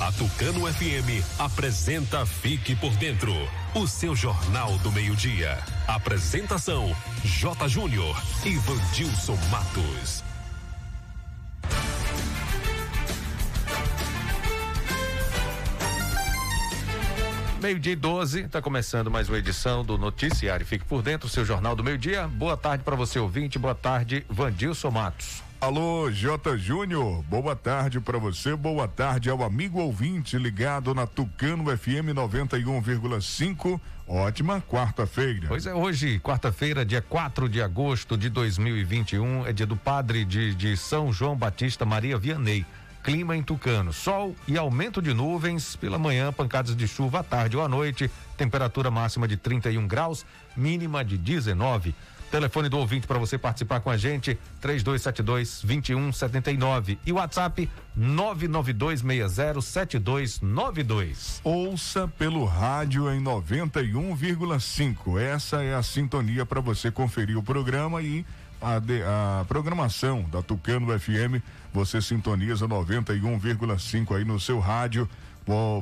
A Tucano FM apresenta Fique por Dentro, o seu jornal do meio-dia. Apresentação: J. Júnior e Vandilson Matos. Meio-dia e 12, está começando mais uma edição do Noticiário. Fique por dentro, seu jornal do meio-dia. Boa tarde para você, ouvinte. Boa tarde, Vandilson Matos. Alô, J. Júnior, boa tarde para você, boa tarde ao amigo ouvinte ligado na Tucano FM 91,5. Ótima quarta-feira. Pois é, hoje, quarta-feira, dia 4 de agosto de 2021, é dia do padre de, de São João Batista Maria Vianney. Clima em Tucano, sol e aumento de nuvens pela manhã, pancadas de chuva à tarde ou à noite, temperatura máxima de 31 graus, mínima de 19. Telefone do ouvinte para você participar com a gente, 3272 2179 e WhatsApp 992607292. Ouça pelo rádio em 91,5. Essa é a sintonia para você conferir o programa e a, de, a, programação da Tucano FM. Você sintoniza 91,5 aí no seu rádio.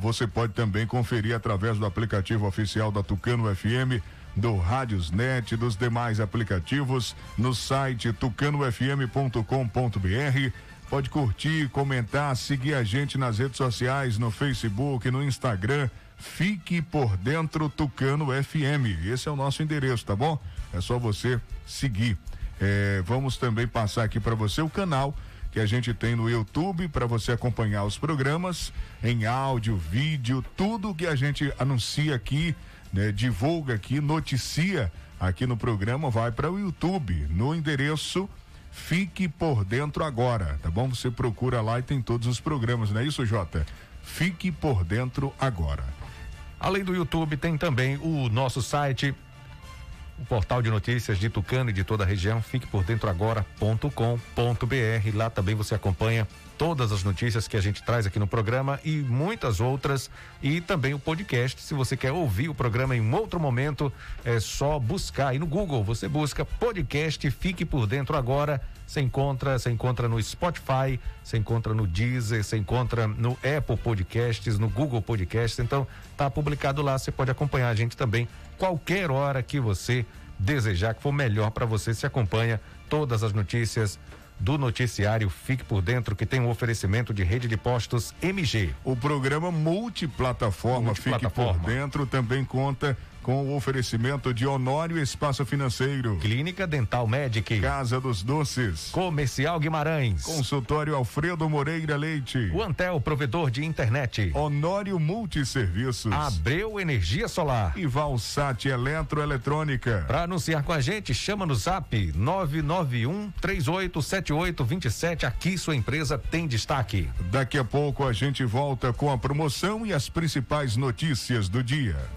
Você pode também conferir através do aplicativo oficial da Tucano FM do Rádiosnet, dos demais aplicativos, no site tucanofm.com.br. Pode curtir, comentar, seguir a gente nas redes sociais, no Facebook, no Instagram. Fique por dentro Tucano FM. Esse é o nosso endereço, tá bom? É só você seguir. É, vamos também passar aqui para você o canal que a gente tem no YouTube para você acompanhar os programas em áudio, vídeo, tudo que a gente anuncia aqui né, divulga aqui, noticia aqui no programa, vai para o YouTube, no endereço Fique por Dentro Agora, tá bom? Você procura lá e tem todos os programas, não é isso, Jota? Fique por Dentro Agora. Além do YouTube, tem também o nosso site, o portal de notícias de Tucano e de toda a região, fique por dentro agora.com.br. Lá também você acompanha todas as notícias que a gente traz aqui no programa e muitas outras e também o podcast. Se você quer ouvir o programa em outro momento, é só buscar aí no Google, você busca podcast Fique por Dentro agora. Você encontra, você encontra no Spotify, você encontra no Deezer, você encontra no Apple Podcasts, no Google Podcasts. Então, tá publicado lá, você pode acompanhar a gente também qualquer hora que você desejar que for melhor para você. Se acompanha todas as notícias do noticiário Fique por Dentro, que tem um oferecimento de rede de postos MG. O programa multiplataforma, multiplataforma. Fique por Dentro também conta com o oferecimento de Honório Espaço Financeiro, Clínica Dental Medic, Casa dos Doces, Comercial Guimarães, Consultório Alfredo Moreira Leite, o Antel Provedor de Internet, Honório Multisserviços, Abreu Energia Solar e Valsat Eletroeletrônica. Para anunciar com a gente, chama no Zap 991 387827. Aqui sua empresa tem destaque. Daqui a pouco a gente volta com a promoção e as principais notícias do dia.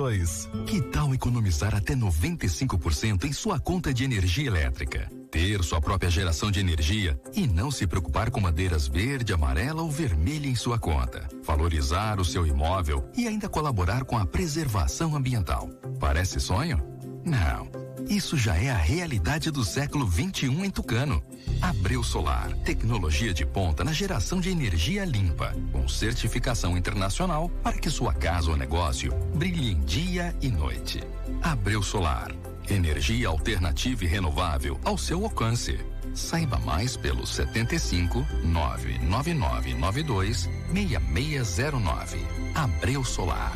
Que tal economizar até 95% em sua conta de energia elétrica? Ter sua própria geração de energia e não se preocupar com madeiras verde, amarela ou vermelha em sua conta. Valorizar o seu imóvel e ainda colaborar com a preservação ambiental. Parece sonho? Não Isso já é a realidade do século 21 em Tucano. Abreu Solar, tecnologia de ponta na geração de energia limpa, com certificação internacional para que sua casa ou negócio brilhe em dia e noite. Abreu Solar, energia alternativa e renovável ao seu alcance. Saiba mais pelo 75 99992 6609. Abreu Solar.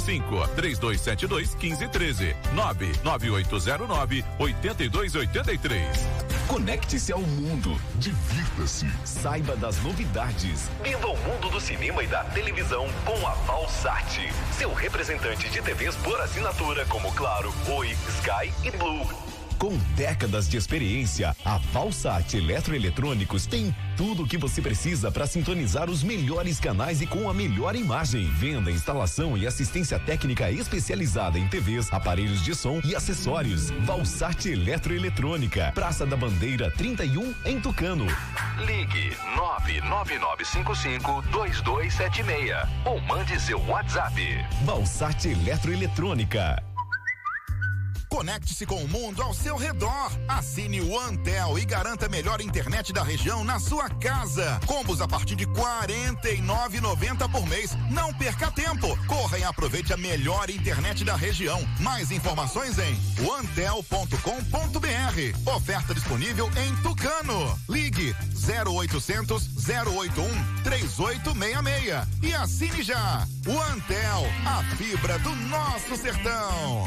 75 3272 1513 99809 8283. Conecte-se ao mundo, divirta-se, saiba das novidades. Viva o mundo do cinema e da televisão com a Valsat, seu representante de TVs por assinatura como Claro, Oi, Sky e Blue. Com décadas de experiência, a Valsat Eletroeletrônicos tem tudo o que você precisa para sintonizar os melhores canais e com a melhor imagem. Venda, instalação e assistência técnica especializada em TVs, aparelhos de som e acessórios. Valsat Eletroeletrônica, Praça da Bandeira 31, em Tucano. Ligue 99955 2276 ou mande seu WhatsApp. Valsat Eletroeletrônica. Conecte-se com o mundo ao seu redor. Assine o Antel e garanta a melhor internet da região na sua casa. Combos a partir de R$ 49,90 por mês. Não perca tempo. Corra e aproveite a melhor internet da região. Mais informações em antel.com.br. Oferta disponível em Tucano. Ligue 0800 081 3866 e assine já. O Antel, a fibra do nosso sertão.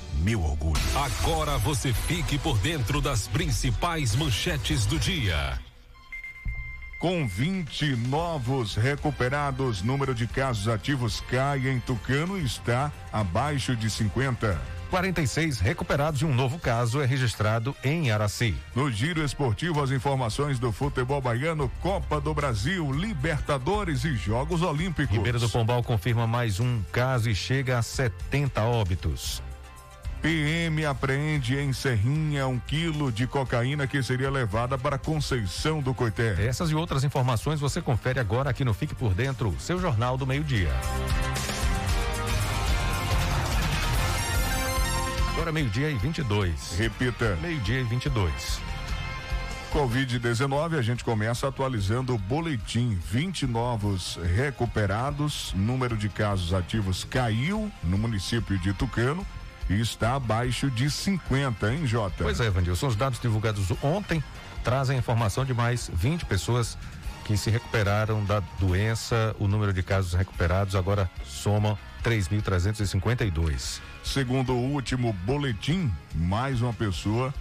meu orgulho. Agora você fique por dentro das principais manchetes do dia. Com 20 novos recuperados, número de casos ativos cai em Tucano e está abaixo de 50. 46 recuperados e um novo caso é registrado em Araci. No giro esportivo, as informações do futebol baiano, Copa do Brasil, Libertadores e Jogos Olímpicos. Ribeira do Pombal confirma mais um caso e chega a 70 óbitos. PM apreende em Serrinha um quilo de cocaína que seria levada para Conceição do Coité. Essas e outras informações você confere agora aqui no Fique por Dentro, seu jornal do meio-dia. Agora meio-dia e 22. Repita. Meio-dia e 22. Covid-19, a gente começa atualizando o boletim. 20 novos recuperados, número de casos ativos caiu no município de Tucano e está abaixo de 50, hein, Jota? Pois é, Vandilson. Os dados divulgados ontem trazem a informação de mais 20 pessoas que se recuperaram da doença. O número de casos recuperados agora soma 3.352. Segundo o último boletim, mais uma pessoa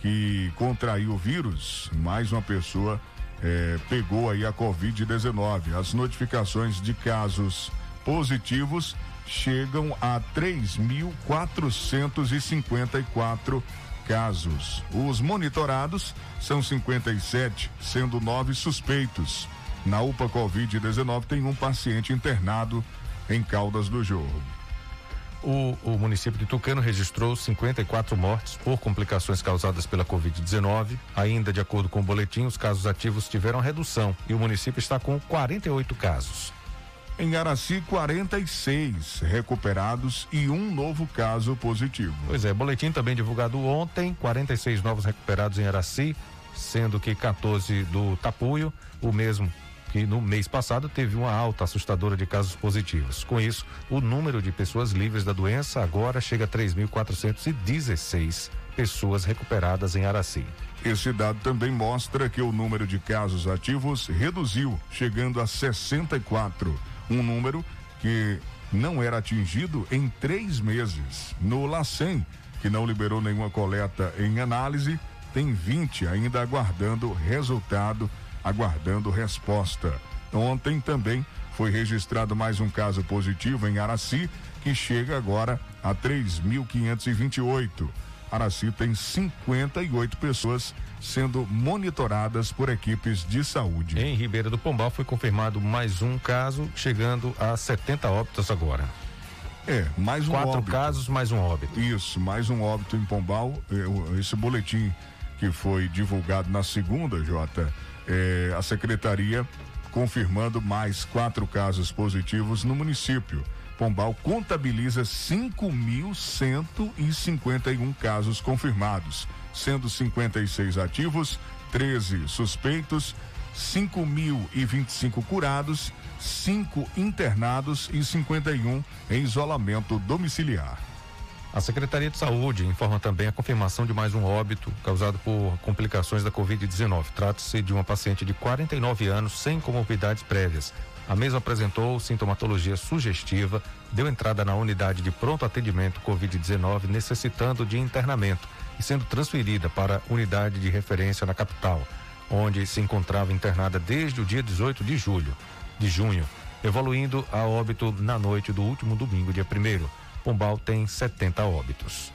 que contraiu o vírus, mais uma pessoa eh, pegou aí a Covid-19. As notificações de casos positivos chegam a 3.454 casos. Os monitorados são 57, sendo nove suspeitos. Na UPA Covid-19 tem um paciente internado em Caldas do Jorro. O, o, município de Tucano registrou 54 mortes por complicações causadas pela Covid-19. Ainda de acordo com o boletim, os casos ativos tiveram redução e o município está com 48 casos. Em Araci, 46 recuperados e um novo caso positivo. Pois é, boletim também divulgado ontem: 46 novos recuperados em Araci, sendo que 14 do Tapuio, o mesmo que no mês passado teve uma alta assustadora de casos positivos. Com isso, o número de pessoas livres da doença agora chega a 3.416 pessoas recuperadas em Araci. Esse dado também mostra que o número de casos ativos reduziu, chegando a 64 um número que não era atingido em três meses. No LACEN, que não liberou nenhuma coleta em análise, tem 20 ainda aguardando resultado, aguardando resposta. Ontem também foi registrado mais um caso positivo em Araci, que chega agora a 3.528. Araci tem 58 pessoas sendo monitoradas por equipes de saúde. Em Ribeira do Pombal foi confirmado mais um caso, chegando a 70 óbitos agora. É, mais um Quatro óbito. casos, mais um óbito. Isso, mais um óbito em Pombal. É, esse boletim que foi divulgado na segunda, Jota, é, a secretaria confirmando mais quatro casos positivos no município. Pombal contabiliza 5.151 casos confirmados, sendo 56 ativos, 13 suspeitos, 5.025 curados, 5 internados e 51 em isolamento domiciliar. A Secretaria de Saúde informa também a confirmação de mais um óbito causado por complicações da Covid-19. Trata-se de uma paciente de 49 anos sem comorbidades prévias. A mesma apresentou sintomatologia sugestiva, deu entrada na unidade de pronto atendimento Covid-19, necessitando de internamento e sendo transferida para unidade de referência na capital, onde se encontrava internada desde o dia 18 de julho, de junho, evoluindo a óbito na noite do último domingo, dia 1 Pombal tem 70 óbitos.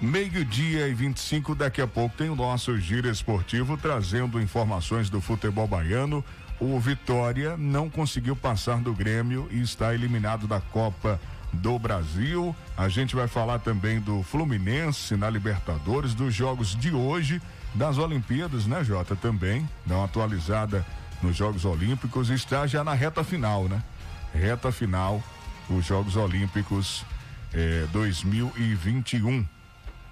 Meio-dia e 25, daqui a pouco tem o nosso giro esportivo trazendo informações do futebol baiano. O Vitória não conseguiu passar do Grêmio e está eliminado da Copa do Brasil. A gente vai falar também do Fluminense na Libertadores, dos jogos de hoje, das Olimpíadas, né, Jota? Também, dá uma atualizada nos Jogos Olímpicos. Está já na reta final, né? Reta final, os Jogos Olímpicos é, 2021.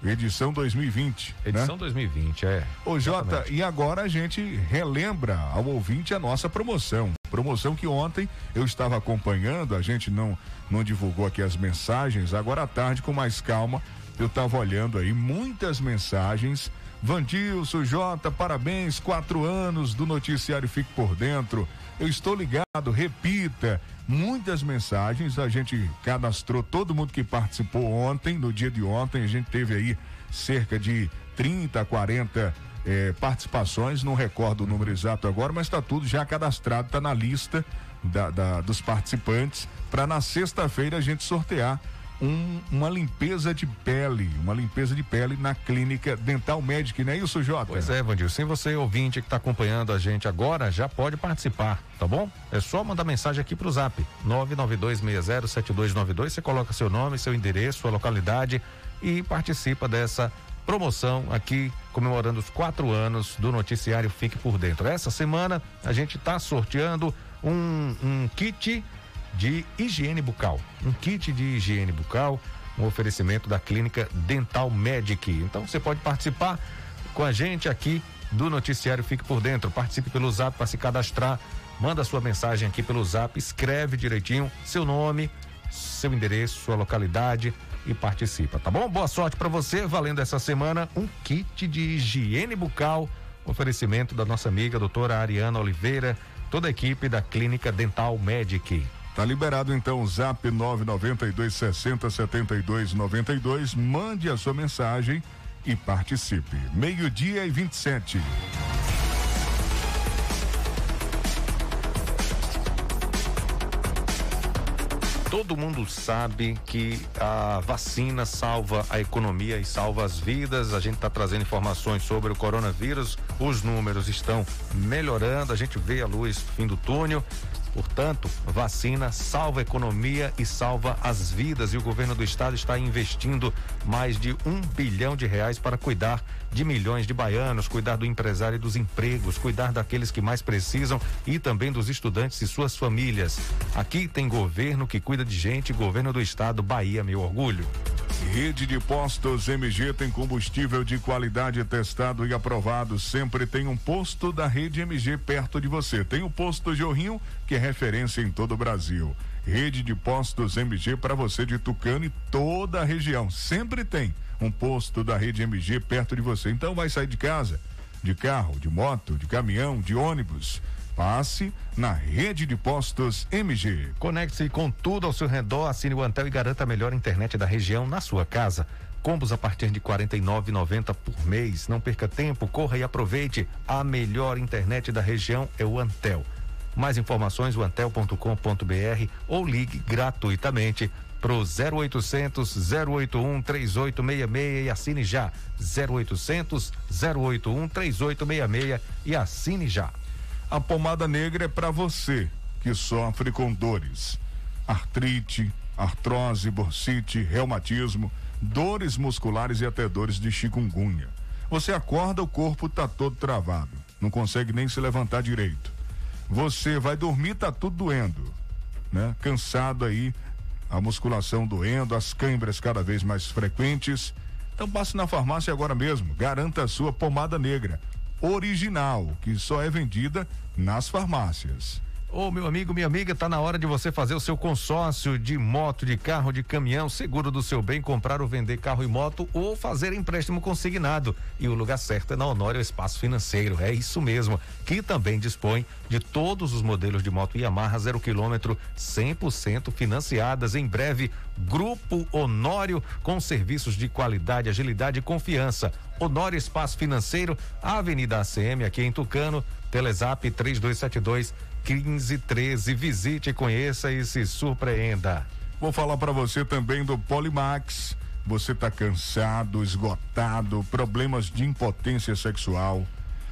Edição 2020. Edição né? 2020, é. Ô, Jota, e agora a gente relembra ao ouvinte a nossa promoção. Promoção que ontem eu estava acompanhando, a gente não, não divulgou aqui as mensagens. Agora à tarde, com mais calma, eu estava olhando aí muitas mensagens. Vandilson, Jota, parabéns, quatro anos do noticiário Fique por Dentro. Eu estou ligado, repita. Muitas mensagens, a gente cadastrou todo mundo que participou ontem, no dia de ontem, a gente teve aí cerca de 30, 40 é, participações, não recordo o número exato agora, mas está tudo já cadastrado, está na lista da, da, dos participantes para na sexta-feira a gente sortear um, uma limpeza de pele, uma limpeza de pele na clínica Dental Medic, não é isso, Jota? Pois é, Vandil. Se você ouvinte que está acompanhando a gente agora, já pode participar, tá bom? É só mandar mensagem aqui pro zap 992607292. Você coloca seu nome, seu endereço, sua localidade e participa dessa promoção aqui comemorando os quatro anos do noticiário Fique por Dentro. Essa semana a gente está sorteando um, um kit de higiene bucal. Um kit de higiene bucal, um oferecimento da clínica Dental Medic. Então você pode participar com a gente aqui do noticiário Fique por Dentro. Participe pelo zap para se cadastrar. Manda sua mensagem aqui pelo zap, escreve direitinho seu nome, seu endereço, sua localidade e participa, tá bom? Boa sorte para você, valendo essa semana um kit de higiene bucal, oferecimento da nossa amiga doutora Ariana Oliveira, toda a equipe da Clínica Dental Medic. Tá liberado então o Zap 992 60 72 92. Mande a sua mensagem e participe. Meio-dia e 27. Todo mundo sabe que a vacina salva a economia e salva as vidas. A gente está trazendo informações sobre o coronavírus. Os números estão melhorando. A gente vê a luz fim do túnel. Portanto, vacina salva a economia e salva as vidas. E o governo do estado está investindo mais de um bilhão de reais para cuidar de milhões de baianos, cuidar do empresário e dos empregos, cuidar daqueles que mais precisam e também dos estudantes e suas famílias. Aqui tem governo que cuida de gente, governo do estado, Bahia, meu orgulho. Rede de postos MG tem combustível de qualidade testado e aprovado. Sempre tem um posto da rede MG perto de você. Tem o posto Jorrinho, que é referência em todo o Brasil. Rede de postos MG para você de Tucano e toda a região. Sempre tem um posto da rede MG perto de você. Então vai sair de casa, de carro, de moto, de caminhão, de ônibus Passe na rede de postos MG. Conecte-se com tudo ao seu redor, assine o Antel e garanta a melhor internet da região na sua casa. Combos a partir de R$ 49,90 por mês. Não perca tempo, corra e aproveite. A melhor internet da região é o Antel. Mais informações, o antel.com.br ou ligue gratuitamente pro 0800 081 3866 e assine já. 0800 081 3866 e assine já. A pomada negra é para você que sofre com dores, artrite, artrose, bursite, reumatismo, dores musculares e até dores de chikungunya. Você acorda, o corpo tá todo travado, não consegue nem se levantar direito. Você vai dormir, tá tudo doendo, né? Cansado aí, a musculação doendo, as câimbras cada vez mais frequentes. Então passe na farmácia agora mesmo, garanta a sua pomada negra original, que só é vendida nas farmácias. Ô, meu amigo, minha amiga, tá na hora de você fazer o seu consórcio de moto, de carro, de caminhão, seguro do seu bem, comprar ou vender carro e moto ou fazer empréstimo consignado. E o lugar certo é na Honório Espaço Financeiro. É isso mesmo, que também dispõe de todos os modelos de moto Yamaha zero quilômetro 100% financiadas. Em breve, Grupo Honório com serviços de qualidade, agilidade e confiança. Honório Espaço Financeiro, Avenida ACM, aqui em Tucano, Telezap 3272 1513. Visite, conheça e se surpreenda. Vou falar para você também do Polimax. Você está cansado, esgotado, problemas de impotência sexual.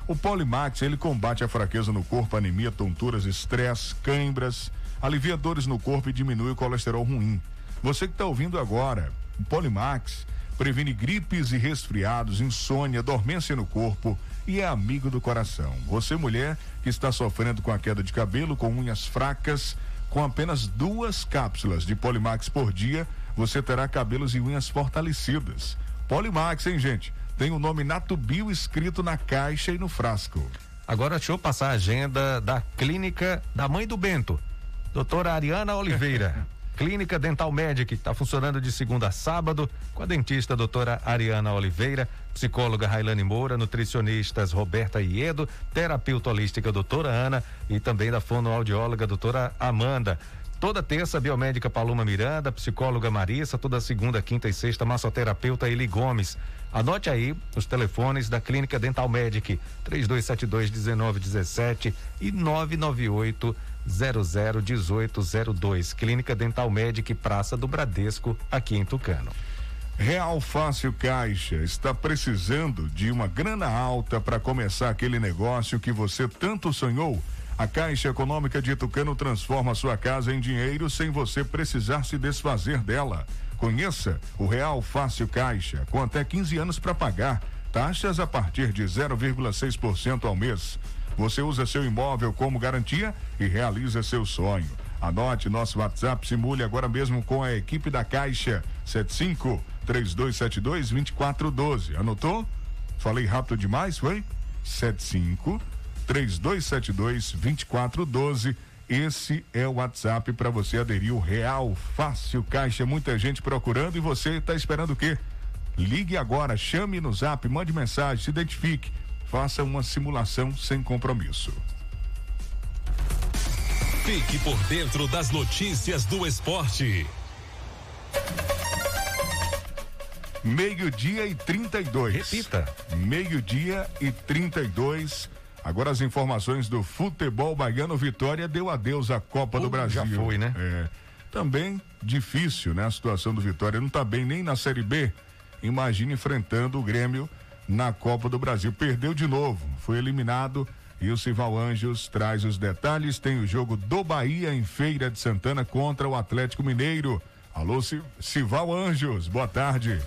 O Polimax, ele combate a fraqueza no corpo, anemia, tonturas, estresse, cãibras, alivia dores no corpo e diminui o colesterol ruim. Você que está ouvindo agora, o Polimax previne gripes e resfriados, insônia, dormência no corpo e é amigo do coração. Você, mulher, que está sofrendo com a queda de cabelo, com unhas fracas, com apenas duas cápsulas de Polimax por dia, você terá cabelos e unhas fortalecidas. Polimax, hein, gente? Tem o nome Natubio escrito na caixa e no frasco. Agora deixa eu passar a agenda da clínica da mãe do Bento, doutora Ariana Oliveira. Clínica Dental Medic, está funcionando de segunda a sábado, com a dentista doutora Ariana Oliveira, psicóloga Railane Moura, nutricionistas Roberta Iedo, terapeuta holística doutora Ana e também da fonoaudióloga doutora Amanda. Toda terça, biomédica Paloma Miranda, psicóloga Marissa, toda segunda, quinta e sexta, massoterapeuta Eli Gomes. Anote aí os telefones da Clínica Dental Medic, 3272 1917 e 998 001802. Clínica Dental Medic, Praça do Bradesco, aqui em Tucano. Real Fácil Caixa está precisando de uma grana alta para começar aquele negócio que você tanto sonhou. A Caixa Econômica de Tucano transforma sua casa em dinheiro sem você precisar se desfazer dela. Conheça o Real Fácil Caixa, com até 15 anos para pagar, taxas a partir de 0,6% ao mês. Você usa seu imóvel como garantia e realiza seu sonho. Anote nosso WhatsApp, simule agora mesmo com a equipe da Caixa 75 3272 2412. Anotou? Falei rápido demais, foi? 75 3272 2412. Esse é o WhatsApp para você aderir o Real Fácil Caixa. Muita gente procurando e você está esperando o quê? Ligue agora, chame no zap, mande mensagem, se identifique. Faça uma simulação sem compromisso. Fique por dentro das notícias do esporte. Meio-dia e 32. Repita. Meio-dia e 32. Agora as informações do futebol baiano. Vitória deu adeus à Copa do Brasil. já foi, né? É. Também difícil, né? A situação do Vitória. Não tá bem nem na Série B. Imagina enfrentando o Grêmio na Copa do Brasil. Perdeu de novo. Foi eliminado. E o Sival Anjos traz os detalhes. Tem o jogo do Bahia em Feira de Santana contra o Atlético Mineiro. Alô, Sival Anjos, boa tarde.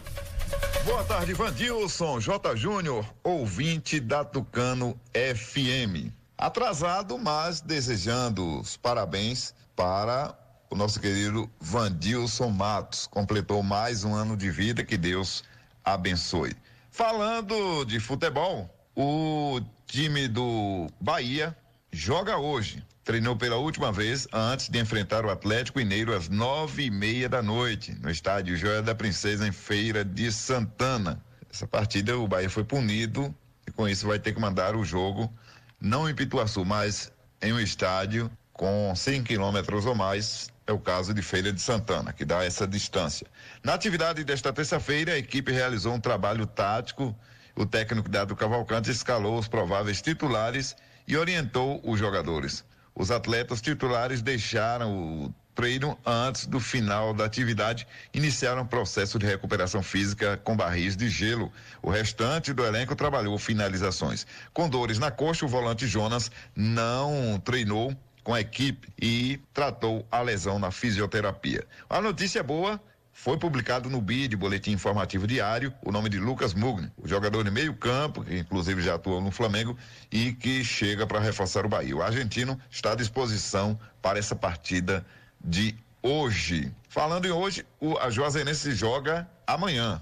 Boa tarde, Vandilson, J. Júnior, ouvinte da Tucano FM. Atrasado, mas desejando os parabéns para o nosso querido Vandilson Matos. Completou mais um ano de vida, que Deus abençoe. Falando de futebol, o time do Bahia joga hoje treinou pela última vez antes de enfrentar o Atlético Mineiro às nove e meia da noite, no estádio Joia da Princesa, em Feira de Santana. Essa partida o Bahia foi punido e com isso vai ter que mandar o jogo, não em Pituaçu, mas em um estádio com 100 quilômetros ou mais, é o caso de Feira de Santana, que dá essa distância. Na atividade desta terça-feira, a equipe realizou um trabalho tático. O técnico Dado Cavalcante escalou os prováveis titulares e orientou os jogadores. Os atletas titulares deixaram o treino antes do final da atividade, iniciaram um processo de recuperação física com barris de gelo. O restante do elenco trabalhou finalizações. Com dores na coxa, o volante Jonas não treinou com a equipe e tratou a lesão na fisioterapia. A notícia boa foi publicado no BID, Boletim Informativo Diário, o nome de Lucas Mugni, o jogador de meio campo, que inclusive já atuou no Flamengo e que chega para reforçar o Bahia. O argentino está à disposição para essa partida de hoje. Falando em hoje, o, a Juazeirense joga amanhã,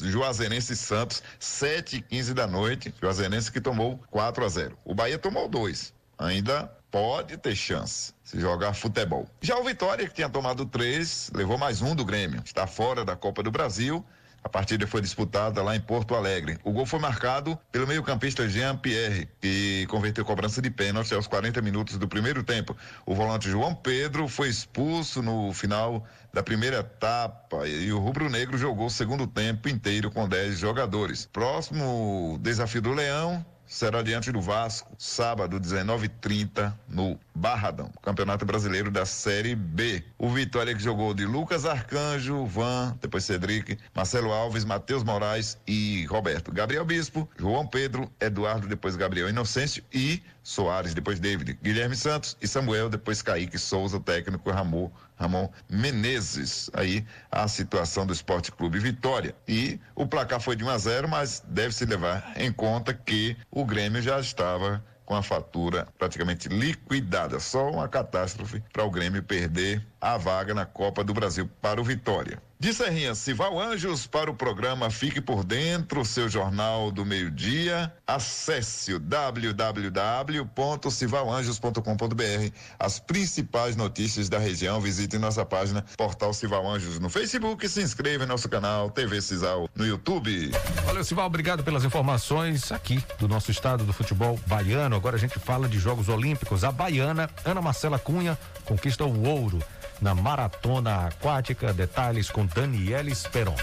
Juazeirense Santos, 7 e 15 da noite. Juazeirense que tomou 4 a 0. O Bahia tomou 2. Ainda pode ter chance jogar futebol. Já o Vitória, que tinha tomado três, levou mais um do Grêmio. Está fora da Copa do Brasil. A partida foi disputada lá em Porto Alegre. O gol foi marcado pelo meio-campista Jean Pierre, que converteu cobrança de pênalti aos 40 minutos do primeiro tempo. O volante João Pedro foi expulso no final da primeira etapa e o rubro-negro jogou o segundo tempo inteiro com 10 jogadores. Próximo desafio do Leão será diante do Vasco, sábado, 19h30, no Barradão, Campeonato Brasileiro da Série B. O Vitória que jogou de Lucas Arcanjo, Van, depois Cedric, Marcelo Alves, Matheus Moraes e Roberto. Gabriel Bispo, João Pedro, Eduardo, depois Gabriel Inocêncio e Soares, depois David, Guilherme Santos e Samuel, depois Kaique Souza, técnico Ramon, Ramon Menezes. Aí a situação do Esporte Clube Vitória. E o placar foi de 1 a 0, mas deve-se levar em conta que o Grêmio já estava com a fatura praticamente liquidada. Só uma catástrofe para o Grêmio perder a vaga na Copa do Brasil para o Vitória. De Serrinha, Sival Anjos para o programa Fique por Dentro, seu jornal do meio-dia. Acesse o www.civalanjos.com.br. As principais notícias da região. Visite nossa página Portal Cival Anjos no Facebook. Se inscreva em nosso canal TV Cisal no YouTube. Valeu, Cival. Obrigado pelas informações aqui do nosso estado do futebol baiano. Agora a gente fala de Jogos Olímpicos. A baiana Ana Marcela Cunha conquista o ouro na maratona aquática. Detalhes com Daniela Esperon.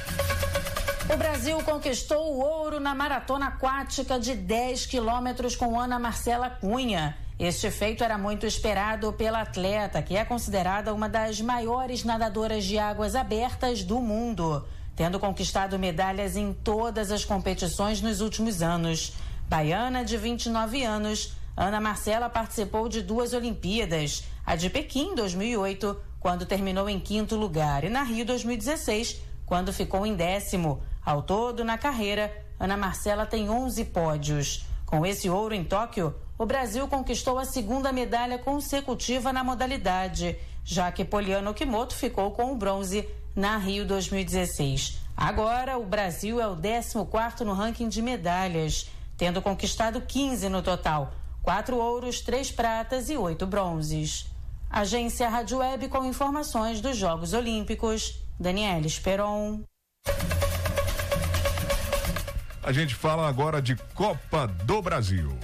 O Brasil conquistou o ouro na maratona aquática de 10 quilômetros com Ana Marcela Cunha. Este feito era muito esperado pela atleta, que é considerada uma das maiores nadadoras de águas abertas do mundo, tendo conquistado medalhas em todas as competições nos últimos anos. Baiana, de 29 anos, Ana Marcela participou de duas Olimpíadas, a de Pequim 2008, quando terminou em quinto lugar, e na Rio 2016, quando ficou em décimo. Ao todo, na carreira, Ana Marcela tem 11 pódios. Com esse ouro em Tóquio, o Brasil conquistou a segunda medalha consecutiva na modalidade, já que Poliano Kimoto ficou com o bronze na Rio 2016. Agora, o Brasil é o 14 no ranking de medalhas, tendo conquistado 15 no total: quatro ouros, três pratas e oito bronzes. Agência Rádio Web com informações dos Jogos Olímpicos. Daniela Esperon. A gente fala agora de Copa do Brasil.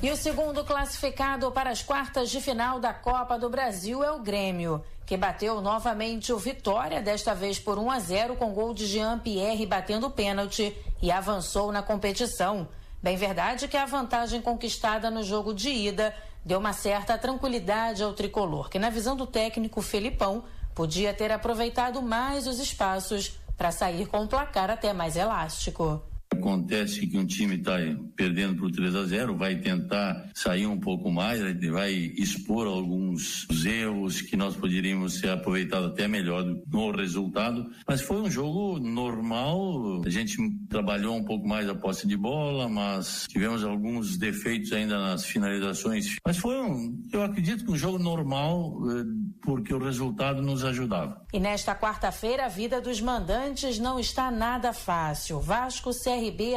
E o segundo classificado para as quartas de final da Copa do Brasil é o Grêmio, que bateu novamente o Vitória, desta vez por 1 a 0 com gol de Jean Pierre batendo pênalti e avançou na competição. Bem verdade que a vantagem conquistada no jogo de ida deu uma certa tranquilidade ao tricolor, que na visão do técnico Felipão podia ter aproveitado mais os espaços para sair com um placar até mais elástico. Acontece que um time está perdendo por 3 a 0, vai tentar sair um pouco mais, vai expor alguns erros que nós poderíamos ser aproveitados até melhor no resultado. Mas foi um jogo normal. A gente trabalhou um pouco mais a posse de bola, mas tivemos alguns defeitos ainda nas finalizações. Mas foi um, eu acredito que um jogo normal, eh, porque o resultado nos ajudava. E nesta quarta-feira, a vida dos mandantes não está nada fácil. Vasco,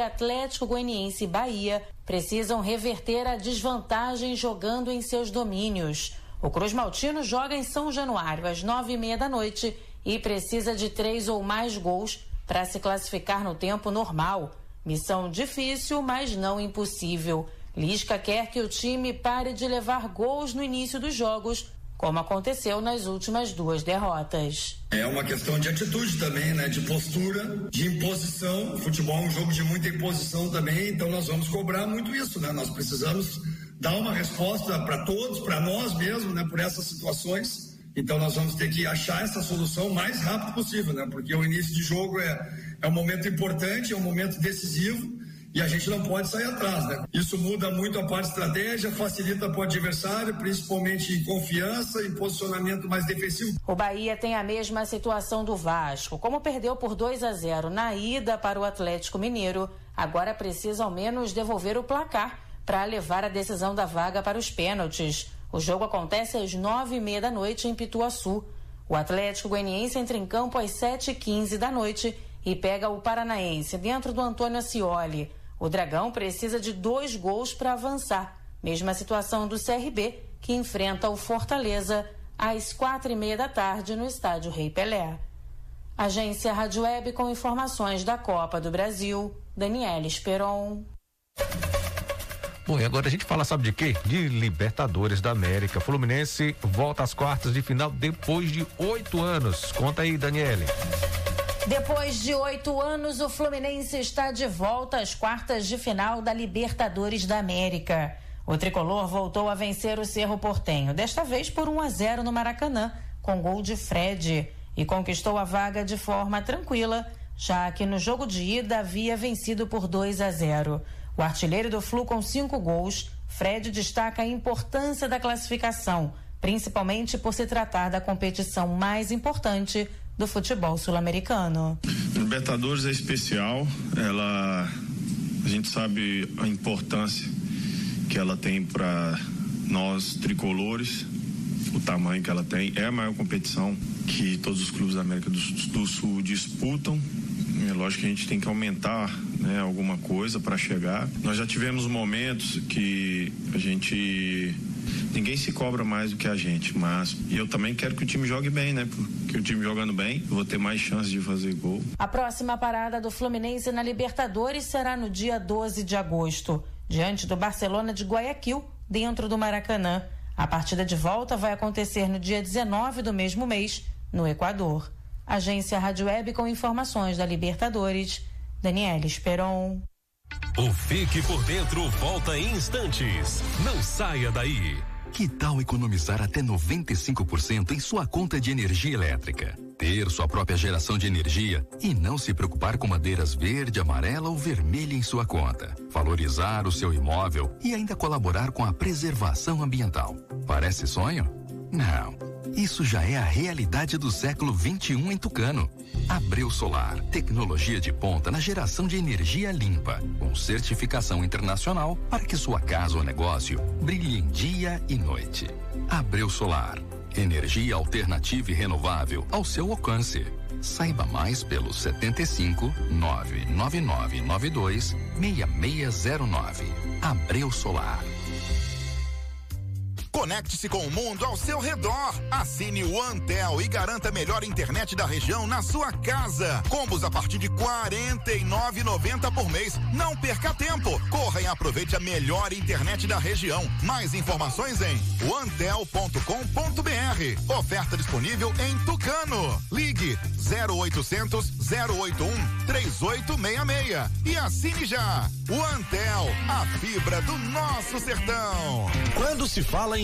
Atlético Goianiense e Bahia precisam reverter a desvantagem jogando em seus domínios. O Cruz Maltino joga em São Januário às nove e meia da noite e precisa de três ou mais gols para se classificar no tempo normal. Missão difícil, mas não impossível. Lisca quer que o time pare de levar gols no início dos jogos como aconteceu nas últimas duas derrotas. É uma questão de atitude também, né? De postura, de imposição. O futebol é um jogo de muita imposição também, então nós vamos cobrar muito isso, né? Nós precisamos dar uma resposta para todos, para nós mesmos, né? Por essas situações. Então nós vamos ter que achar essa solução o mais rápido possível, né? Porque o início de jogo é, é um momento importante, é um momento decisivo e a gente não pode sair atrás, né? Isso muda muito a parte estratégia, facilita para o adversário, principalmente em confiança e posicionamento mais defensivo. O Bahia tem a mesma situação do Vasco. Como perdeu por 2 a 0 na ida para o Atlético Mineiro, agora precisa ao menos devolver o placar para levar a decisão da vaga para os pênaltis. O jogo acontece às nove e meia da noite em Pituaçu. O Atlético Goianiense entra em campo às sete e quinze da noite e pega o Paranaense dentro do Antônio Ascioli. O Dragão precisa de dois gols para avançar. Mesma situação do CRB, que enfrenta o Fortaleza às quatro e meia da tarde no estádio Rei Pelé. Agência Rádio Web com informações da Copa do Brasil, Daniela Esperon. Bom, e agora a gente fala, sabe de quê? De Libertadores da América. Fluminense volta às quartas de final depois de oito anos. Conta aí, Daniele. Depois de oito anos, o Fluminense está de volta às quartas de final da Libertadores da América. O tricolor voltou a vencer o Cerro Portenho, desta vez por 1 a 0 no Maracanã, com gol de Fred, e conquistou a vaga de forma tranquila, já que no jogo de ida havia vencido por 2 a 0. O artilheiro do Flu com cinco gols, Fred destaca a importância da classificação, principalmente por se tratar da competição mais importante do futebol sul-americano. Libertadores é especial, ela a gente sabe a importância que ela tem para nós tricolores, o tamanho que ela tem, é a maior competição que todos os clubes da América do, do Sul disputam. É lógico que a gente tem que aumentar né, alguma coisa para chegar. Nós já tivemos momentos que a gente ninguém se cobra mais do que a gente, mas eu também quero que o time jogue bem, né? Porque o time jogando bem, eu vou ter mais chances de fazer gol. A próxima parada do Fluminense na Libertadores será no dia 12 de agosto, diante do Barcelona de Guayaquil, dentro do Maracanã. A partida de volta vai acontecer no dia 19 do mesmo mês, no Equador. Agência Rádio Web com informações da Libertadores. Daniela Esperon. O Fique por Dentro volta em instantes. Não saia daí. Que tal economizar até 95% em sua conta de energia elétrica? Ter sua própria geração de energia e não se preocupar com madeiras verde, amarela ou vermelha em sua conta. Valorizar o seu imóvel e ainda colaborar com a preservação ambiental. Parece sonho? Não. Isso já é a realidade do século 21 em Tucano. Abreu Solar, tecnologia de ponta na geração de energia limpa, com certificação internacional para que sua casa ou negócio brilhe em dia e noite. Abreu Solar, energia alternativa e renovável ao seu alcance. Saiba mais pelo 75 99992 6609. Abreu Solar. Conecte-se com o mundo ao seu redor. Assine o Antel e garanta a melhor internet da região na sua casa. Combos a partir de R$ 49,90 por mês. Não perca tempo. Corra e aproveite a melhor internet da região. Mais informações em antel.com.br. Oferta disponível em Tucano. Ligue 0800 081 3866 e assine já. O Antel, a fibra do nosso sertão. Quando se fala em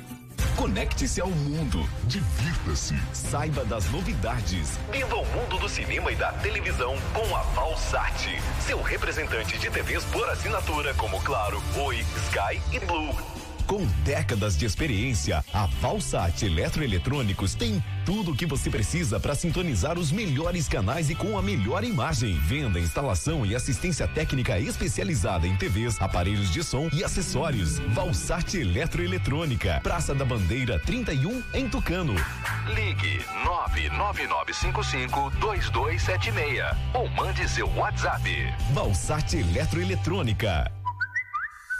Conecte-se ao mundo. Divirta-se. Saiba das novidades. Viva o mundo do cinema e da televisão com a Valsat. Seu representante de TVs por assinatura como Claro, Oi, Sky e Blue. Com décadas de experiência, a Valsat Eletroeletrônicos tem tudo o que você precisa para sintonizar os melhores canais e com a melhor imagem. Venda, instalação e assistência técnica especializada em TVs, aparelhos de som e acessórios. Valsat Eletroeletrônica, Praça da Bandeira 31, em Tucano. Ligue 99955 2276 ou mande seu WhatsApp. Valsat Eletroeletrônica.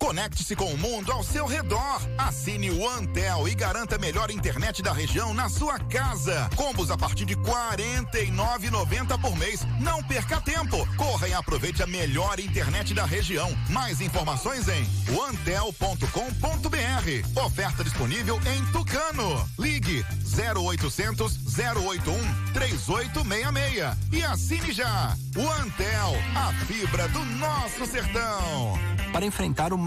Conecte-se com o mundo ao seu redor. Assine o Antel e garanta a melhor internet da região na sua casa. Combos a partir de R$ 49,90 por mês. Não perca tempo. Corra e aproveite a melhor internet da região. Mais informações em antel.com.br. Oferta disponível em Tucano. Ligue 0800 081 3866 e assine já. O Antel, a fibra do nosso sertão. Para enfrentar o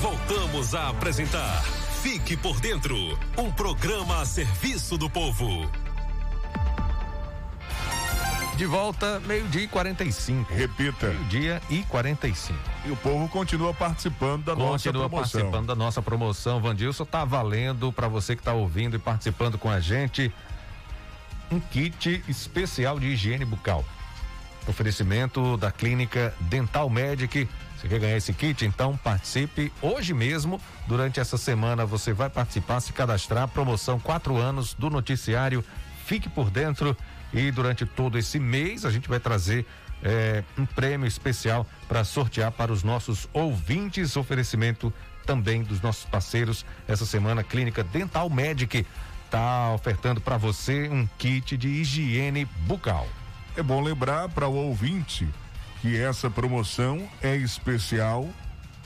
Voltamos a apresentar Fique por Dentro um programa a serviço do povo. De volta, meio-dia e 45. Repita. Meio-dia e 45. E o povo continua participando da nossa Continua promoção. participando da nossa promoção. Vandilson tá valendo para você que tá ouvindo e participando com a gente um kit especial de higiene bucal. Oferecimento da Clínica Dental Medic. Você quer ganhar esse kit? Então participe hoje mesmo. Durante essa semana você vai participar, se cadastrar. Promoção quatro anos do noticiário. Fique por dentro. E durante todo esse mês a gente vai trazer é, um prêmio especial para sortear para os nossos ouvintes. Oferecimento também dos nossos parceiros. Essa semana, Clínica Dental Medic está ofertando para você um kit de higiene bucal. É bom lembrar para o ouvinte que essa promoção é especial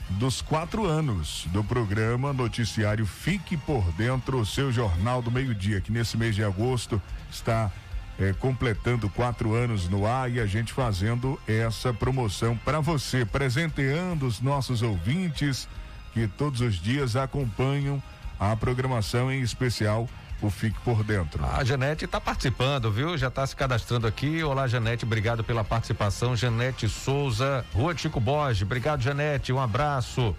dos quatro anos do programa Noticiário Fique por Dentro, o seu jornal do meio-dia, que nesse mês de agosto está eh, completando quatro anos no ar e a gente fazendo essa promoção para você, presenteando os nossos ouvintes que todos os dias acompanham a programação em especial o Fique por Dentro. A Janete está participando, viu? Já está se cadastrando aqui. Olá, Janete, obrigado pela participação. Janete Souza, Rua Chico Borges, obrigado, Janete, um abraço.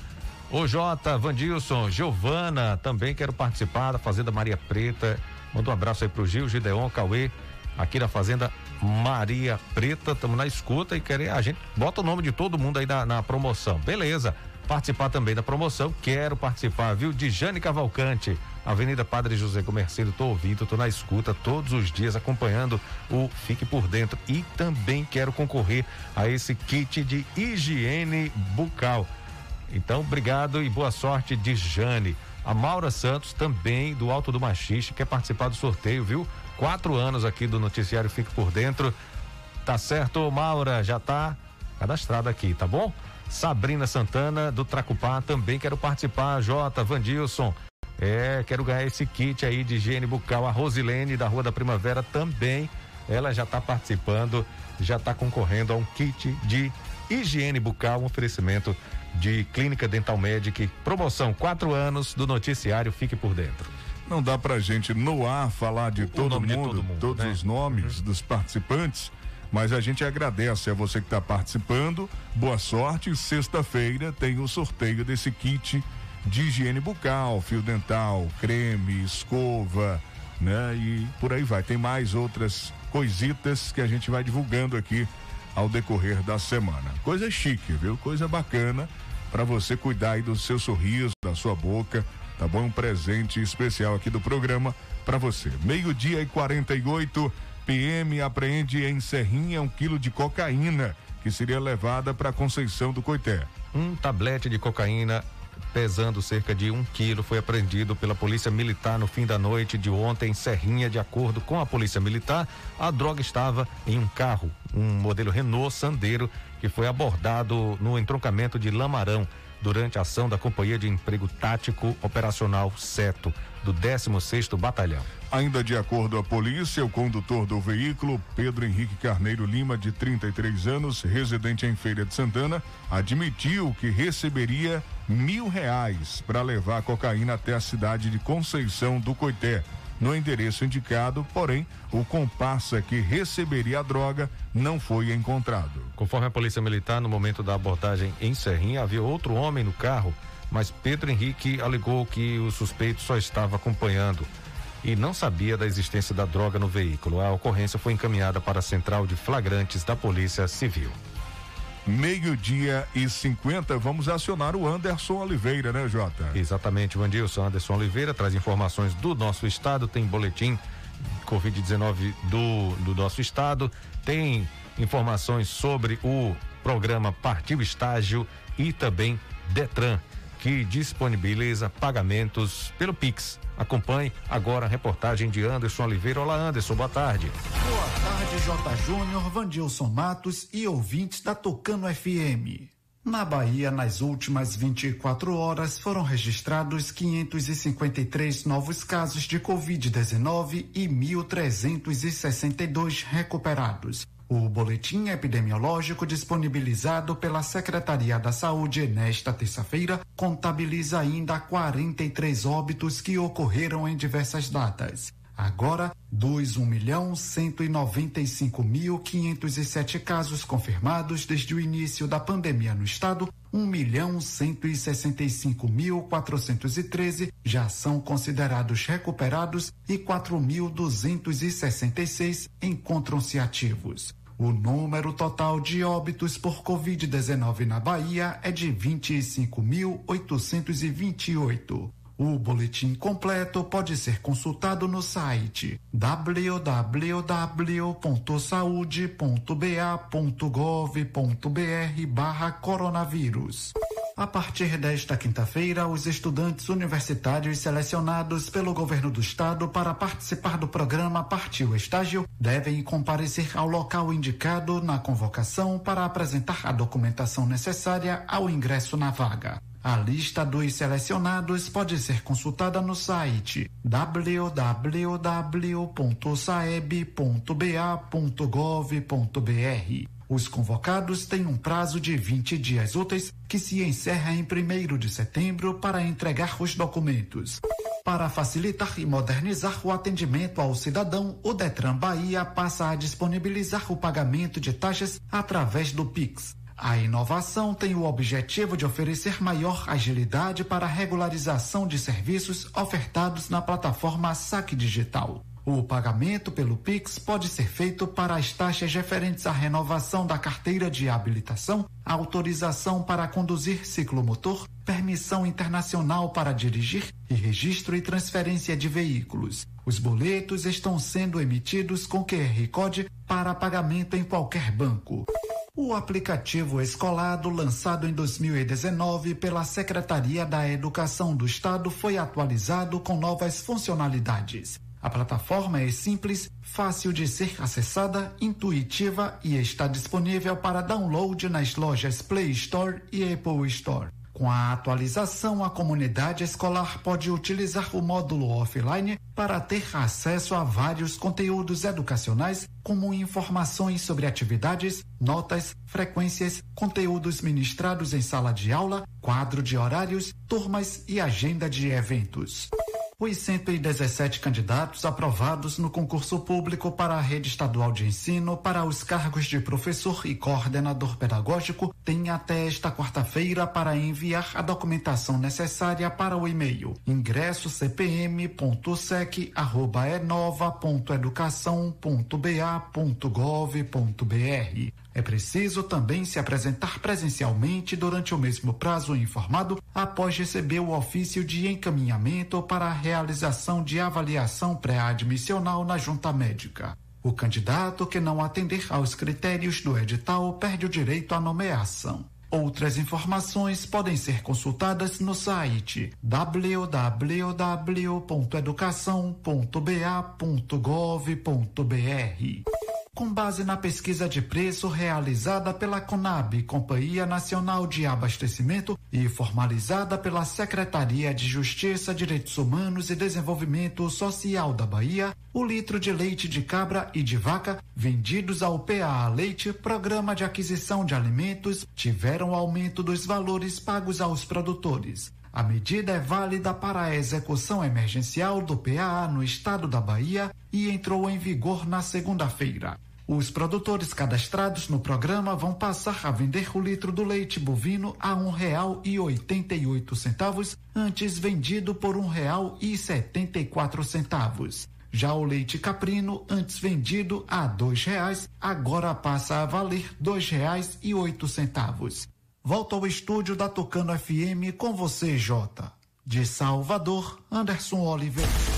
Ô Jota, Vandilson, Giovana, também quero participar da Fazenda Maria Preta. Manda um abraço aí pro Gil, Gideon, Cauê, aqui na Fazenda Maria Preta, estamos na escuta e querer, a gente bota o nome de todo mundo aí na, na promoção. Beleza. Participar também da promoção, quero participar, viu? De Jane Cavalcante. Avenida Padre José Comerceiro, tô ouvindo, tô na escuta todos os dias acompanhando o Fique por Dentro e também quero concorrer a esse kit de higiene bucal. Então, obrigado e boa sorte de Jane. A Maura Santos, também do Alto do Machixe, quer participar do sorteio, viu? Quatro anos aqui do noticiário Fique por Dentro. Tá certo, Maura? Já tá cadastrada aqui, tá bom? Sabrina Santana do Tracupá também quero participar. J. Vandilson. É, quero ganhar esse kit aí de higiene bucal. A Rosilene da Rua da Primavera também. Ela já está participando, já está concorrendo a um kit de higiene bucal, um oferecimento de Clínica Dental Medic. Promoção quatro anos do noticiário Fique por Dentro. Não dá pra gente no ar falar de, todo mundo, de todo mundo, todos né? os nomes uhum. dos participantes, mas a gente agradece a você que está participando. Boa sorte. Sexta-feira tem o sorteio desse kit de higiene bucal, fio dental, creme, escova, né? E por aí vai. Tem mais outras coisitas que a gente vai divulgando aqui ao decorrer da semana. Coisa chique, viu? Coisa bacana para você cuidar aí do seu sorriso, da sua boca, tá bom? Um presente especial aqui do programa para você. Meio-dia e 48 PM apreende em Serrinha um quilo de cocaína que seria levada para Conceição do Coité. Um tablete de cocaína pesando cerca de um quilo, foi apreendido pela Polícia Militar no fim da noite de ontem em Serrinha. De acordo com a Polícia Militar, a droga estava em um carro, um modelo Renault Sandero, que foi abordado no entroncamento de Lamarão durante a ação da Companhia de Emprego Tático Operacional Seto, do 16º Batalhão. Ainda de acordo com a polícia, o condutor do veículo, Pedro Henrique Carneiro Lima, de 33 anos, residente em Feira de Santana, admitiu que receberia mil reais para levar cocaína até a cidade de Conceição do Coité. No endereço indicado, porém, o comparsa que receberia a droga não foi encontrado. Conforme a Polícia Militar, no momento da abordagem em Serrinha, havia outro homem no carro, mas Pedro Henrique alegou que o suspeito só estava acompanhando e não sabia da existência da droga no veículo. A ocorrência foi encaminhada para a central de flagrantes da Polícia Civil. Meio-dia e 50, vamos acionar o Anderson Oliveira, né, Jota? Exatamente, Vandilson. Anderson Oliveira traz informações do nosso estado, tem boletim Covid-19 do, do nosso estado, tem informações sobre o programa Partiu Estágio e também Detran, que disponibiliza pagamentos pelo Pix Acompanhe agora a reportagem de Anderson Oliveira. Olá, Anderson, boa tarde. Boa tarde, J. Júnior, Vandilson Matos e ouvintes da Tocano FM. Na Bahia, nas últimas 24 horas, foram registrados 553 novos casos de Covid-19 e 1.362 recuperados. O boletim epidemiológico disponibilizado pela Secretaria da Saúde nesta terça-feira contabiliza ainda 43 óbitos que ocorreram em diversas datas. Agora, dos 1.195.507 casos confirmados desde o início da pandemia no estado, 1.165.413 já são considerados recuperados e 4.266 encontram-se ativos. O número total de óbitos por Covid-19 na Bahia é de 25.828. O boletim completo pode ser consultado no site www.saude.ba.gov.br barra coronavírus. A partir desta quinta-feira, os estudantes universitários selecionados pelo governo do estado para participar do programa Partiu Estágio devem comparecer ao local indicado na convocação para apresentar a documentação necessária ao ingresso na vaga. A lista dos selecionados pode ser consultada no site www.saeb.ba.gov.br. Os convocados têm um prazo de 20 dias úteis que se encerra em 1 de setembro para entregar os documentos. Para facilitar e modernizar o atendimento ao cidadão, o Detran Bahia passa a disponibilizar o pagamento de taxas através do Pix. A inovação tem o objetivo de oferecer maior agilidade para a regularização de serviços ofertados na plataforma Saque Digital. O pagamento pelo Pix pode ser feito para as taxas referentes à renovação da carteira de habilitação, autorização para conduzir ciclomotor, permissão internacional para dirigir e registro e transferência de veículos. Os boletos estão sendo emitidos com QR Code para pagamento em qualquer banco. O aplicativo Escolado, lançado em 2019 pela Secretaria da Educação do Estado, foi atualizado com novas funcionalidades. A plataforma é simples, fácil de ser acessada, intuitiva e está disponível para download nas lojas Play Store e Apple Store. Com a atualização, a comunidade escolar pode utilizar o módulo offline para ter acesso a vários conteúdos educacionais, como informações sobre atividades, notas, frequências, conteúdos ministrados em sala de aula, quadro de horários, turmas e agenda de eventos. Os 117 candidatos aprovados no concurso público para a rede estadual de ensino para os cargos de professor e coordenador pedagógico têm até esta quarta-feira para enviar a documentação necessária para o e-mail ingresso cpm.sec@enova.educação.ba.gov.br. É preciso também se apresentar presencialmente durante o mesmo prazo informado após receber o ofício de encaminhamento para a realização de avaliação pré-admissional na junta médica. O candidato que não atender aos critérios do edital perde o direito à nomeação. Outras informações podem ser consultadas no site www.educação.ba.gov.br. Com base na pesquisa de preço realizada pela Conab, Companhia Nacional de Abastecimento, e formalizada pela Secretaria de Justiça, Direitos Humanos e Desenvolvimento Social da Bahia, o litro de leite de cabra e de vaca vendidos ao PA Leite, Programa de Aquisição de Alimentos, tiveram aumento dos valores pagos aos produtores. A medida é válida para a execução emergencial do PA no estado da Bahia e entrou em vigor na segunda-feira. Os produtores cadastrados no programa vão passar a vender o litro do leite bovino a oito centavos, antes vendido por quatro centavos. Já o leite caprino, antes vendido a dois reais, agora passa a valer oito centavos. Volto ao estúdio da Tocano FM com você, Jota. De Salvador, Anderson Oliveira.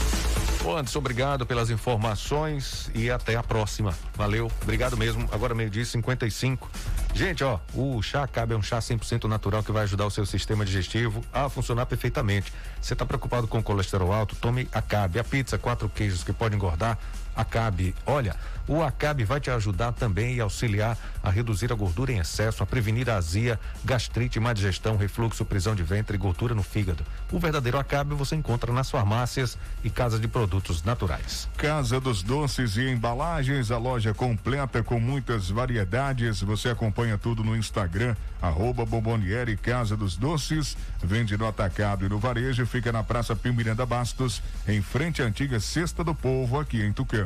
Anderson, obrigado pelas informações e até a próxima. Valeu, obrigado mesmo. Agora meio-dia 55. Gente, ó, o chá Acabe é um chá 100% natural que vai ajudar o seu sistema digestivo a funcionar perfeitamente. Você está preocupado com colesterol alto? Tome Acabe. A pizza, quatro queijos que pode engordar, Acabe. Olha, o Acabe vai te ajudar também e auxiliar a reduzir a gordura em excesso, a prevenir a azia, gastrite, má digestão, refluxo, prisão de ventre e gordura no fígado. O verdadeiro Acabe você encontra nas farmácias e casas de produtos naturais. Casa dos Doces e Embalagens, a loja completa com muitas variedades. Você acompanha tudo no Instagram, arroba Bomboniere Casa dos Doces. Vende no atacado e no varejo, fica na Praça Pio Miranda Bastos, em frente à antiga Cesta do Povo, aqui em Tucano.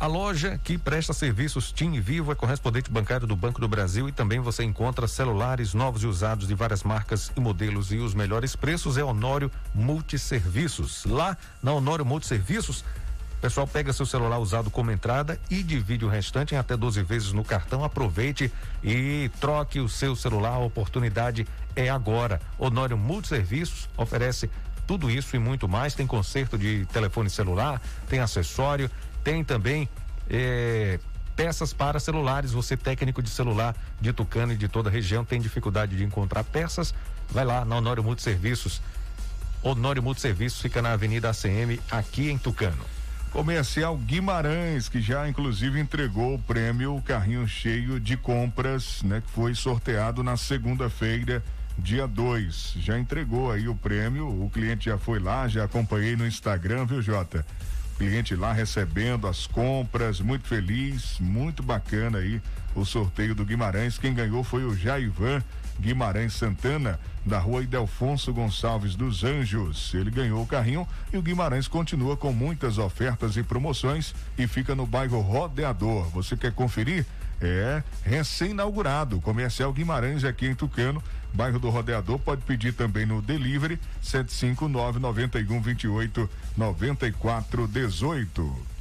A loja que presta serviços TIM Vivo é correspondente bancário do Banco do Brasil e também você encontra celulares novos e usados de várias marcas e modelos e os melhores preços é Honório Multiserviços. Lá na Honório Multiserviços pessoal pega seu celular usado como entrada e divide o restante em até 12 vezes no cartão. Aproveite e troque o seu celular. A oportunidade é agora. Honório Multiserviços oferece tudo isso e muito mais. Tem conserto de telefone celular, tem acessório, tem também eh, peças para celulares. Você, técnico de celular de Tucano e de toda a região, tem dificuldade de encontrar peças? Vai lá na Honório Multiserviços. Honório Multiserviços fica na Avenida ACM, aqui em Tucano. Comercial Guimarães, que já inclusive entregou o prêmio Carrinho Cheio de Compras, né? Que foi sorteado na segunda-feira, dia 2. Já entregou aí o prêmio, o cliente já foi lá, já acompanhei no Instagram, viu, Jota? Cliente lá recebendo as compras, muito feliz, muito bacana aí o sorteio do Guimarães. Quem ganhou foi o Jaivan Guimarães Santana, da rua Idelfonso Gonçalves dos Anjos. Ele ganhou o carrinho e o Guimarães continua com muitas ofertas e promoções e fica no bairro Rodeador. Você quer conferir? É recém-inaugurado. Comercial Guimarães aqui em Tucano, bairro do Rodeador. Pode pedir também no delivery 759 91 28 94 18.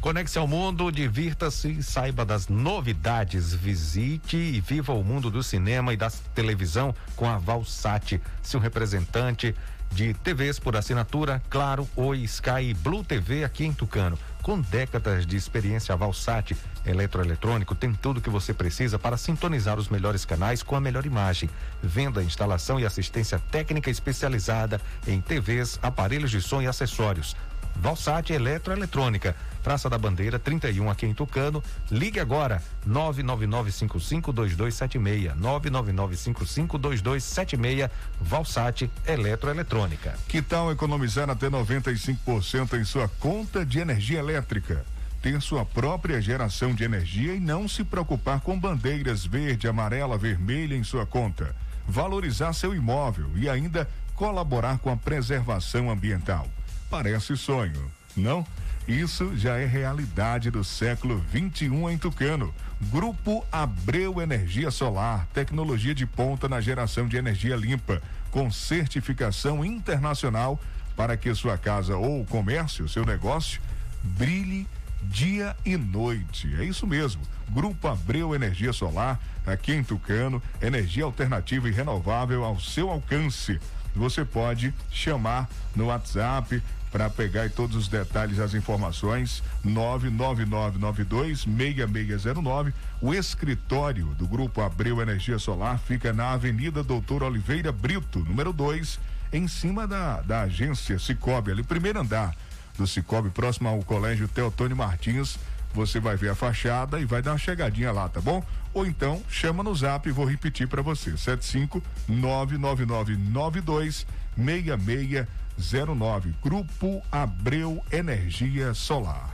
Conecte-se ao mundo, divirta-se saiba das novidades. Visite e viva o mundo do cinema e da televisão com a Valsat, seu representante de TVs por assinatura, Claro, Oi, Sky e Blue TV aqui em Tucano. Com décadas de experiência, a Valsat Eletroeletrônico tem tudo que você precisa para sintonizar os melhores canais com a melhor imagem. Venda, instalação e assistência técnica especializada em TVs, aparelhos de som e acessórios. Valsat Eletroeletrônica, Praça da Bandeira, 31 aqui em Tucano. Ligue agora, 999552276. 999552276. Valsat Eletroeletrônica. Que tal economizar até 95% em sua conta de energia elétrica? Ter sua própria geração de energia e não se preocupar com bandeiras verde, amarela, vermelha em sua conta. Valorizar seu imóvel e ainda colaborar com a preservação ambiental. Parece sonho, não? Isso já é realidade do século 21 em Tucano. Grupo Abreu Energia Solar, tecnologia de ponta na geração de energia limpa, com certificação internacional para que sua casa ou comércio, seu negócio, brilhe dia e noite. É isso mesmo. Grupo Abreu Energia Solar, aqui em Tucano, energia alternativa e renovável ao seu alcance. Você pode chamar no WhatsApp para pegar todos os detalhes, as informações, 999926609. O escritório do Grupo Abreu Energia Solar fica na Avenida Doutor Oliveira Brito, número 2, em cima da, da agência Cicobi, ali, primeiro andar do Cicobi, próximo ao Colégio Teotônio Martins. Você vai ver a fachada e vai dar uma chegadinha lá, tá bom? Ou então chama no zap e vou repetir para você: 75 99992 66 09. Grupo Abreu Energia Solar.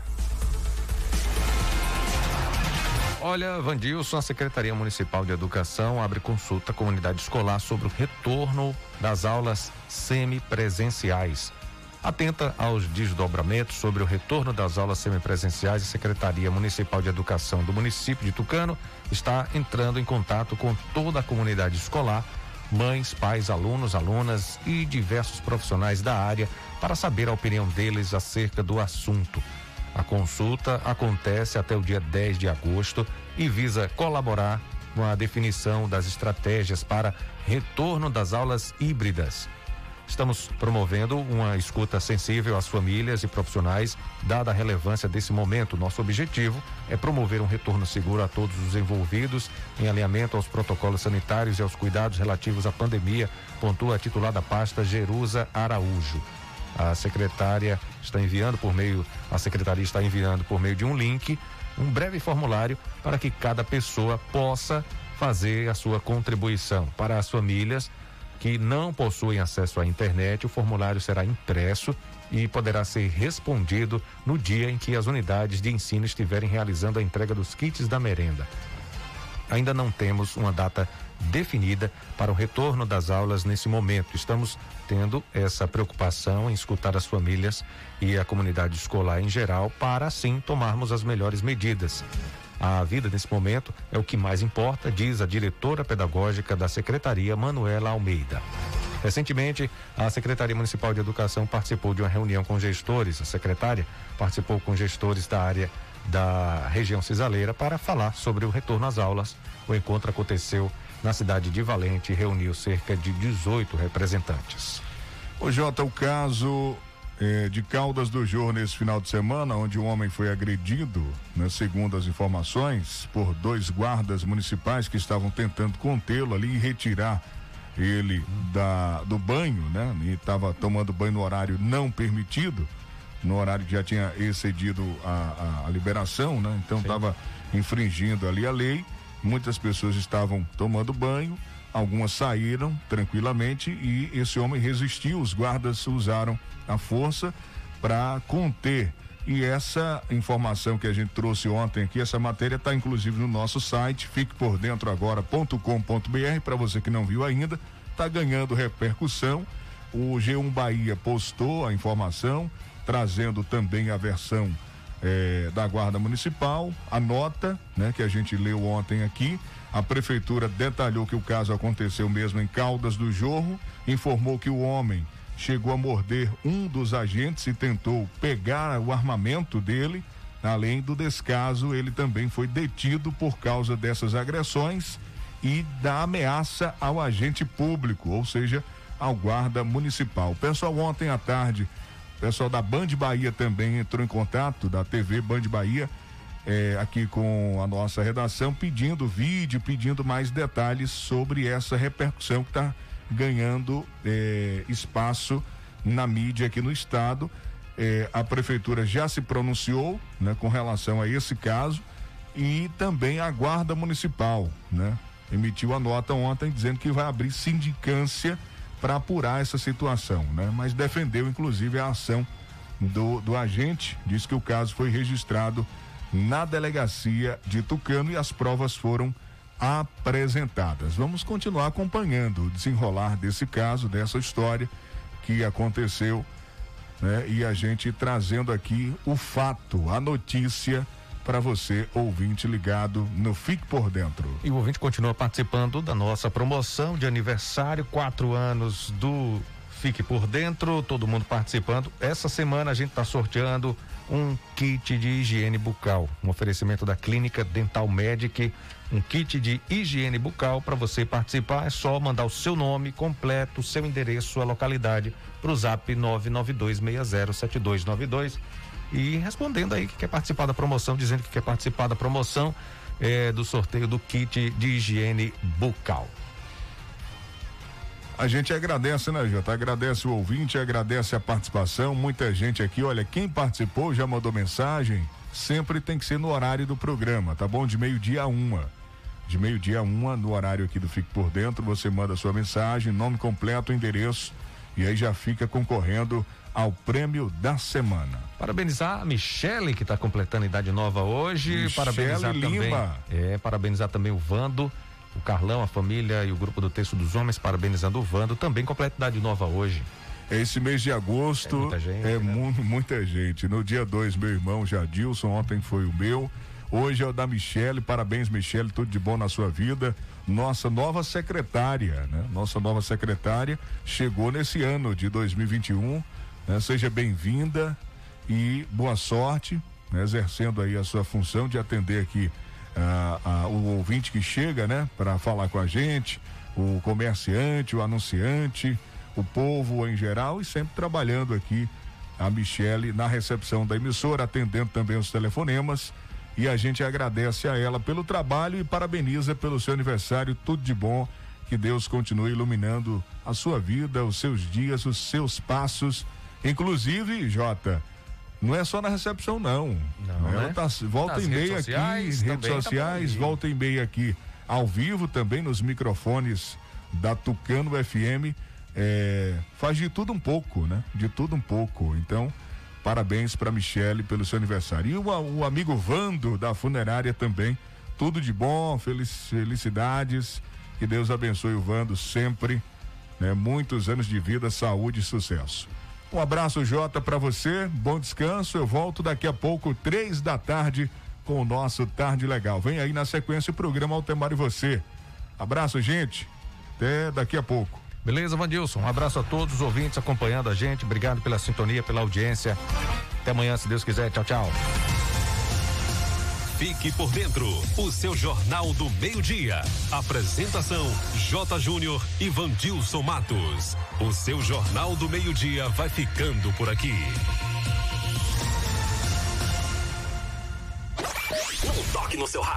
Olha, Vandilson, a Secretaria Municipal de Educação abre consulta à comunidade escolar sobre o retorno das aulas semipresenciais. Atenta aos desdobramentos sobre o retorno das aulas semipresenciais, a Secretaria Municipal de Educação do município de Tucano está entrando em contato com toda a comunidade escolar mães, pais, alunos, alunas e diversos profissionais da área para saber a opinião deles acerca do assunto. A consulta acontece até o dia 10 de agosto e visa colaborar com a definição das estratégias para retorno das aulas híbridas Estamos promovendo uma escuta sensível às famílias e profissionais, dada a relevância desse momento. Nosso objetivo é promover um retorno seguro a todos os envolvidos, em alinhamento aos protocolos sanitários e aos cuidados relativos à pandemia, pontua a titular da pasta Jerusa Araújo. A secretária está enviando por meio, a secretaria está enviando por meio de um link um breve formulário para que cada pessoa possa fazer a sua contribuição para as famílias que não possuem acesso à internet, o formulário será impresso e poderá ser respondido no dia em que as unidades de ensino estiverem realizando a entrega dos kits da merenda. Ainda não temos uma data definida para o retorno das aulas nesse momento. Estamos tendo essa preocupação em escutar as famílias e a comunidade escolar em geral para assim tomarmos as melhores medidas. A vida nesse momento é o que mais importa, diz a diretora pedagógica da Secretaria, Manuela Almeida. Recentemente, a Secretaria Municipal de Educação participou de uma reunião com gestores. A secretária participou com gestores da área da região cisaleira para falar sobre o retorno às aulas. O encontro aconteceu na cidade de Valente e reuniu cerca de 18 representantes. O Jota, o caso eh, de Caldas do Jor nesse final de semana, onde um homem foi agredido, né, segundo as informações, por dois guardas municipais que estavam tentando contê-lo ali e retirar ele da, do banho, né? E estava tomando banho no horário não permitido, no horário que já tinha excedido a, a, a liberação, né? Então estava infringindo ali a lei. Muitas pessoas estavam tomando banho, algumas saíram tranquilamente e esse homem resistiu. Os guardas usaram a força para conter. E essa informação que a gente trouxe ontem aqui, essa matéria está inclusive no nosso site, fique por dentro agora.com.br, para você que não viu ainda, está ganhando repercussão. O G1 Bahia postou a informação, trazendo também a versão eh, da Guarda Municipal, a nota, né, que a gente leu ontem aqui. A prefeitura detalhou que o caso aconteceu mesmo em Caldas do Jorro, informou que o homem chegou a morder um dos agentes e tentou pegar o armamento dele. Além do descaso, ele também foi detido por causa dessas agressões e da ameaça ao agente público, ou seja, ao guarda municipal. Pessoal ontem à tarde, pessoal da Band Bahia também entrou em contato, da TV Band Bahia, eh, aqui com a nossa redação, pedindo vídeo, pedindo mais detalhes sobre essa repercussão que está ganhando eh, espaço na mídia aqui no estado. Eh, a prefeitura já se pronunciou né, com relação a esse caso e também a guarda municipal, né? Emitiu a nota ontem dizendo que vai abrir sindicância para apurar essa situação, né? Mas defendeu inclusive a ação do, do agente, diz que o caso foi registrado na delegacia de Tucano e as provas foram apresentadas. Vamos continuar acompanhando o desenrolar desse caso, dessa história que aconteceu, né? E a gente trazendo aqui o fato, a notícia para você, ouvinte ligado no Fique por Dentro. E o ouvinte continua participando da nossa promoção de aniversário, quatro anos do Fique por Dentro, todo mundo participando. Essa semana a gente está sorteando um kit de higiene bucal, um oferecimento da Clínica Dental Medic, um kit de higiene bucal para você participar. É só mandar o seu nome completo, seu endereço, sua localidade para o Zap 992607292 e respondendo aí que quer participar da promoção, dizendo que quer participar da promoção é, do sorteio do kit de higiene bucal. A gente agradece, né, Jota? Agradece o ouvinte, agradece a participação. Muita gente aqui, olha, quem participou já mandou mensagem. Sempre tem que ser no horário do programa, tá bom? De meio-dia a uma. De meio-dia a uma, no horário aqui do Fique por Dentro, você manda sua mensagem, nome completo, endereço, e aí já fica concorrendo ao prêmio da semana. Parabenizar a Michele, que está completando idade nova hoje. Michele parabenizar Lima. também. É, parabenizar também o Vando, o Carlão, a família e o grupo do Texto dos Homens, parabenizando o Vando, também completa idade nova hoje. Esse mês de agosto É muita gente, é né? mu- muita gente. No dia 2, meu irmão Jadilson, ontem foi o meu. Hoje é o da Michele. Parabéns, Michele, tudo de bom na sua vida. Nossa nova secretária, né? Nossa nova secretária chegou nesse ano de 2021. né? Seja bem-vinda e boa sorte, né? exercendo aí a sua função de atender aqui ah, ah, o ouvinte que chega, né? Para falar com a gente, o comerciante, o anunciante, o povo em geral e sempre trabalhando aqui a Michele na recepção da emissora, atendendo também os telefonemas. E a gente agradece a ela pelo trabalho e parabeniza pelo seu aniversário. Tudo de bom. Que Deus continue iluminando a sua vida, os seus dias, os seus passos. Inclusive, Jota, não é só na recepção, não. Não, Ela né? tá, volta Nas e meia aqui, redes tá sociais, aí. volta e meia aqui, ao vivo também nos microfones da Tucano FM. É, faz de tudo um pouco, né? De tudo um pouco. Então, parabéns para Michele pelo seu aniversário. E o, o amigo Vando da funerária também. Tudo de bom, felic- felicidades. Que Deus abençoe o Vando sempre. Né? Muitos anos de vida, saúde e sucesso. Um abraço, Jota, para você. Bom descanso. Eu volto daqui a pouco, três da tarde, com o nosso Tarde Legal. Vem aí na sequência o programa Altemar e Você. Abraço, gente. Até daqui a pouco. Beleza, Vandilson? Um abraço a todos os ouvintes acompanhando a gente. Obrigado pela sintonia, pela audiência. Até amanhã, se Deus quiser. Tchau, tchau. Fique por dentro, o seu Jornal do Meio-Dia. Apresentação: J. Júnior e Vandilson Matos. O seu Jornal do Meio-Dia vai ficando por aqui. Um toque no seu rádio.